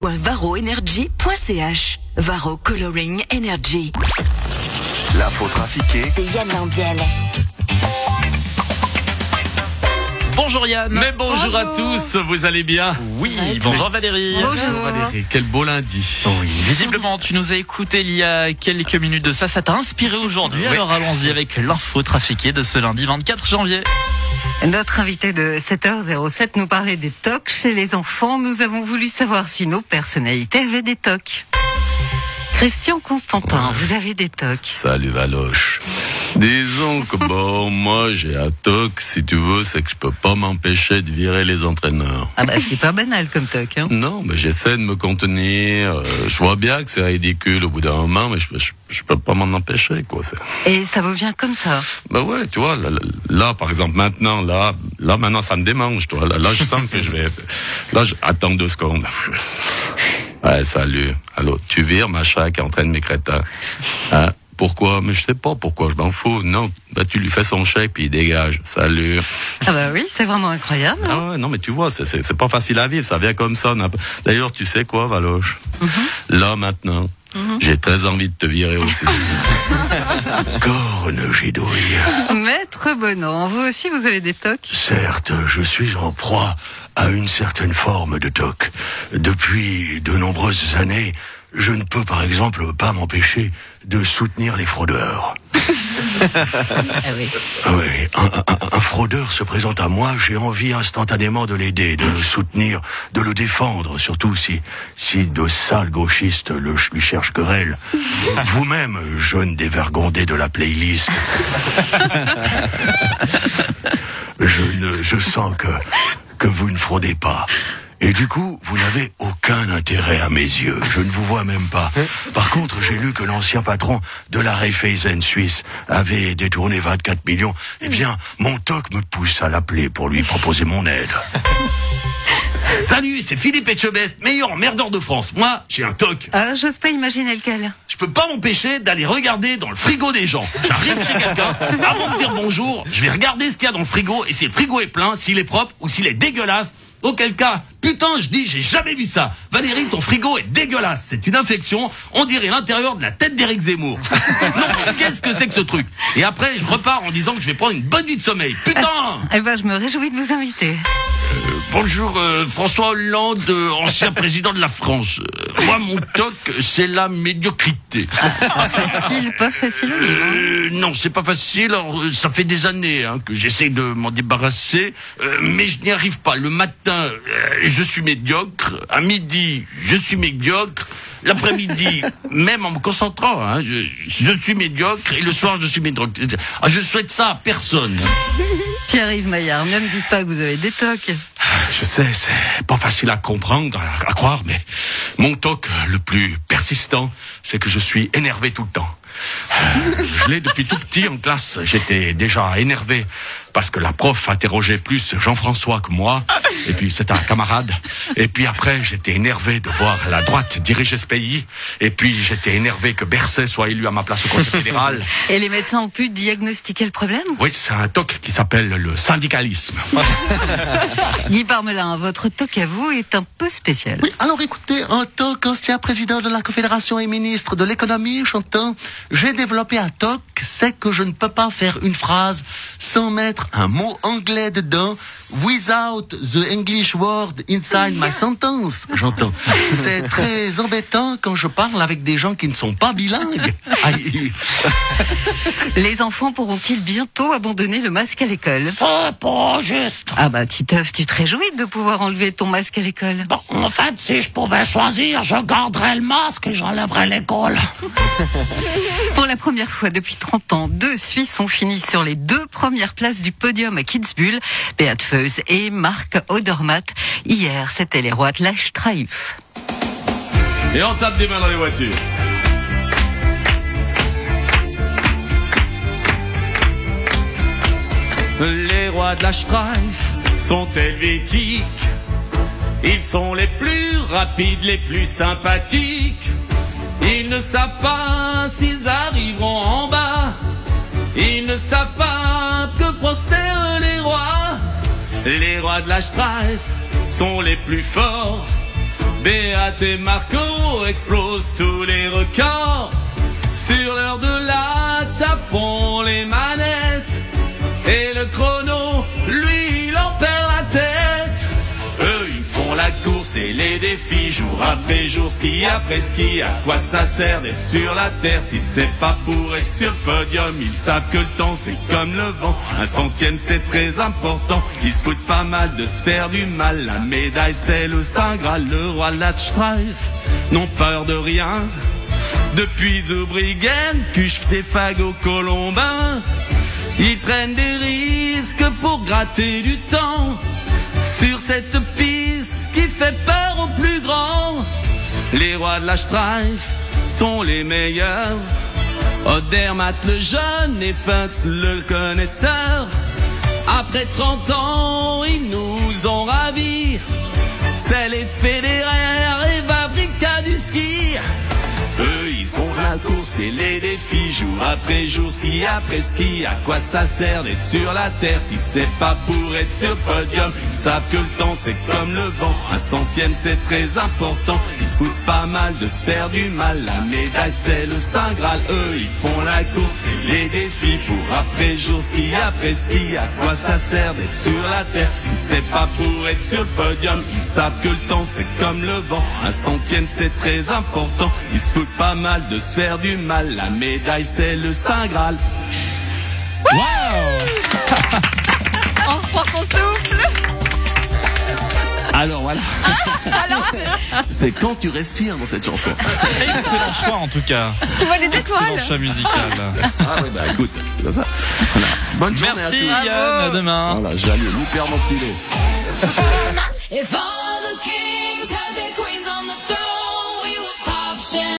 varoenergy.ch Varo Coloring Energy. L'info trafiquée De Yann Lambiel. Bonjour Yann. Mais bonjour, à tous, vous allez bien Oui, bonjour Valérie. Bonjour Valérie, quel beau lundi. Oui, visiblement tu nous as écouté il y a quelques minutes de ça, ça t'a inspiré aujourd'hui. Oui. Alors allons-y avec l'info trafiquée de ce lundi 24 janvier. Notre invité de 7h07 nous parlait des tocs chez les enfants. Nous avons voulu savoir si nos personnalités avaient des tocs. Christian Constantin, vous avez des tocs. Salut Valoche. Disons que bon, moi j'ai un toc, si tu veux, c'est que je peux pas m'empêcher de virer les entraîneurs. Ah bah c'est pas banal comme toc. Hein. Non, mais j'essaie de me contenir. euh, je vois bien que c'est ridicule au bout d'un moment, mais je, je, je peux pas m'en empêcher, quoi. Et ça vous vient comme ça? Bah ouais, tu vois, là, par exemple, maintenant, là, là, maintenant, ça me démange, toi. Là, là, je sens que je vais. Là, je... attends deux secondes. Ouais, salut. Allô, tu vires, machin, qui est en train de mes crétins. Hein? Pourquoi? Mais je sais pas pourquoi, je m'en fous. Non, bah tu lui fais son chèque puis il dégage. Salut. Ah bah oui, c'est vraiment incroyable. hein. Ah ouais, non mais tu vois, c'est- pas facile à vivre, ça vient comme ça. D'ailleurs, tu sais quoi, Valoche? Là maintenant, j'ai très envie de te virer aussi. Corne gidouille. Maître Bonan, vous aussi vous avez des tocs? Certes, je suis en proie à une certaine forme de toc. Depuis de nombreuses années, je ne peux par exemple pas m'empêcher de soutenir les fraudeurs. Ah oui. Ah Oui, un, un- un fraudeur se présente à moi, j'ai envie instantanément de l'aider, de le soutenir, de le défendre, surtout si, si de sales gauchistes le, lui cherchent querelle. Vous-même, jeune dévergondé de la playlist, je, ne, je sens que, que vous ne fraudez pas. Et du coup, vous n'avez aucun intérêt à mes yeux. Je ne vous vois même pas. Par contre, j'ai lu que l'ancien patron de la Raiffeisen suisse avait détourné 24 millions. Eh bien, mon toc me pousse à l'appeler pour lui proposer mon aide. Salut, c'est Philippe Etchebest, meilleur emmerdeur de France. Moi, j'ai un toc. Ah, j'ose pas imaginer lequel. Je peux pas m'empêcher d'aller regarder dans le frigo des gens. J'arrive chez quelqu'un, avant de dire bonjour, je vais regarder ce qu'il y a dans le frigo et si le frigo est plein, s'il est propre ou s'il est dégueulasse. Auquel cas, putain, je dis, j'ai jamais vu ça. Valérie, ton frigo est dégueulasse. C'est une infection. On dirait l'intérieur de la tête d'Éric Zemmour. non, qu'est-ce que c'est que ce truc? Et après, je repars en disant que je vais prendre une bonne nuit de sommeil. Putain Eh ben je me réjouis de vous inviter. Bonjour euh, François Hollande, euh, ancien président de la France. Euh, moi, mon toc, c'est la médiocrité. Pas facile, pas facile hein. Euh, non, c'est pas facile. Alors, euh, ça fait des années hein, que j'essaie de m'en débarrasser, euh, mais je n'y arrive pas. Le matin, euh, je suis médiocre. À midi, je suis médiocre. L'après-midi, même en me concentrant, hein, je, je suis médiocre. Et le soir, je suis médiocre. Ah, je souhaite ça à personne. Pierre-Yves Maillard, ne me dites pas que vous avez des tocs. Je sais, c'est pas facile à comprendre, à, croire, mais mon toc le plus persistant, c'est que je suis énervé tout le temps. Euh, je l'ai depuis tout petit en classe. J'étais déjà énervé parce que la prof interrogeait plus Jean-François que moi. Et puis c'était un camarade. Et puis après, j'étais énervé de voir la droite diriger ce pays. Et puis j'étais énervé que Berset soit élu à ma place au Conseil fédéral. Et les médecins ont pu diagnostiquer le problème? Oui, c'est un toc qui s'appelle le syndicalisme. Guy Parmelin, votre toc à vous est un peu spécial. Oui, alors écoutez, en tant qu'ancien président de la Confédération et ministre de l'économie, j'entends, j'ai développé un toc, c'est que je ne peux pas faire une phrase sans mettre un mot anglais dedans, without the English word inside my sentence, j'entends. C'est très embêtant quand je parle avec des gens qui ne sont pas bilingues. Aïe. Les enfants pourront-ils bientôt abandonner le masque à l'école? C'est pas juste. Ah bah Titeuf, tu te réjouis de pouvoir enlever ton masque à l'école? Bon, en fait, si je pouvais choisir, je garderais le masque et j'enlèverais l'école. Pour la première fois depuis 30 ans, deux Suisses ont fini sur les deux premières places du podium Kitzbühel, Beat Feuz et Marc Odermatt. Hier, c'était les rois de la Streif. Et on tape des mains dans les voitures. Les rois de la Streif sont helvétiques. Ils sont les plus rapides, les plus sympathiques. Ils ne savent pas s'ils arriveront en bas. Ils ne savent pas les rois. Les rois de la Streif sont les plus forts. Béat et Marco explosent tous les records. Jour après jour, ski après ski. À quoi ça sert d'être sur la terre si c'est pas pour être sur le podium? Ils savent que le temps c'est comme le vent, un centième c'est très important. Ils se foutent pas mal de se faire du mal. La médaille c'est le Saint Graal, le roi Latchstreif. N'ont peur de rien. Depuis Zoubriguen, Cuche des fagots colombins. Ils prennent des risques pour gratter du temps sur cette piste qui fait Les rois de la Streif sont les meilleurs. Odermatt le jeune et Funtz le connaisseur. Après 30 ans, ils nous ont ravis. C'est les Federer la course et les défis, jour après jour, ski après ski. À quoi ça sert d'être sur la terre si c'est pas pour être sur podium? Ils savent que le temps c'est comme le vent, un centième c'est très important. Ils se foutent pas mal de se faire du mal, la médaille c'est le Saint Graal. Eux, ils font la course et les défis, jour après jour, ski après ski. À quoi ça sert d'être sur la terre si c'est pas pour être sur le podium? Ils savent que le temps c'est comme le vent, un centième c'est très important. Ils se foutent pas mal de se faire du mal. La médaille, c'est le Saint Graal. On reprend son souffle. Alors voilà, Alors, c'est quand tu respires dans cette chanson. Excellent choix en tout cas. tu vois les Excellent étoiles. choix musical. Ah ouais, bah écoute, c'est comme ça. Voilà. Bonne journée Merci à tous. Yann, à demain. Voilà, je vais aller louper mon filet. If all of the kings had their queens on the throne, we would pop champagne.